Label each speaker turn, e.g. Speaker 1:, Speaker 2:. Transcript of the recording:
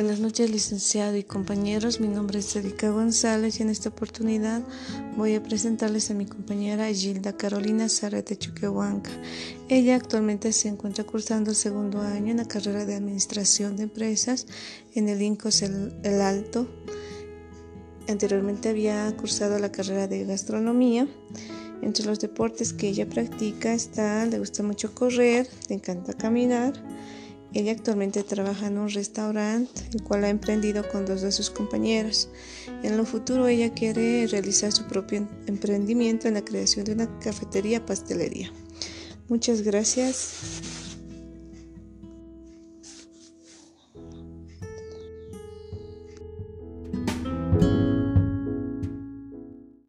Speaker 1: Buenas noches, licenciado y compañeros. Mi nombre es Erika González y en esta oportunidad voy a presentarles a mi compañera Gilda Carolina Zarate Chuquehuanca. Ella actualmente se encuentra cursando el segundo año en la carrera de Administración de Empresas en el INCOS El Alto. Anteriormente había cursado la carrera de Gastronomía. Entre los deportes que ella practica está, le gusta mucho correr, le encanta caminar ella actualmente trabaja en un restaurante, el cual ha emprendido con dos de sus compañeras. En lo futuro ella quiere realizar su propio emprendimiento en la creación de una cafetería pastelería. Muchas gracias.